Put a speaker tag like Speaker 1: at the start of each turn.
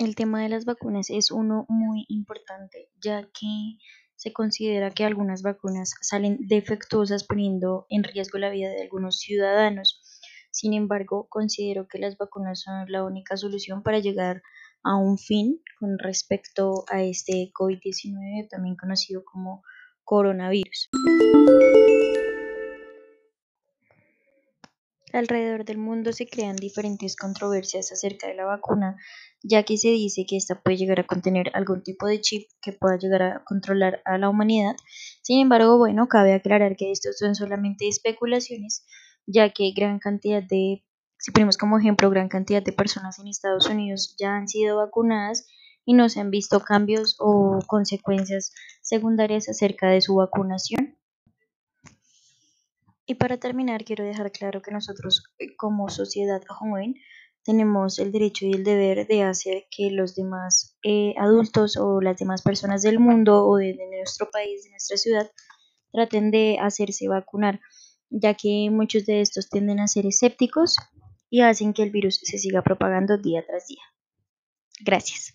Speaker 1: El tema de las vacunas es uno muy importante, ya que se considera que algunas vacunas salen defectuosas poniendo en riesgo la vida de algunos ciudadanos. Sin embargo, considero que las vacunas son la única solución para llegar a un fin con respecto a este COVID-19, también conocido como coronavirus. Alrededor del mundo se crean diferentes controversias acerca de la vacuna, ya que se dice que esta puede llegar a contener algún tipo de chip que pueda llegar a controlar a la humanidad. Sin embargo, bueno, cabe aclarar que estos son solamente especulaciones, ya que gran cantidad de, si ponemos como ejemplo, gran cantidad de personas en Estados Unidos ya han sido vacunadas y no se han visto cambios o consecuencias secundarias acerca de su vacunación. Y para terminar, quiero dejar claro que nosotros eh, como sociedad joven tenemos el derecho y el deber de hacer que los demás eh, adultos o las demás personas del mundo o de, nuestro país, de nuestra ciudad, traten de hacerse vacunar, ya que muchos de estos tienden a ser escépticos y hacen que el virus se siga propagando día tras día. Gracias.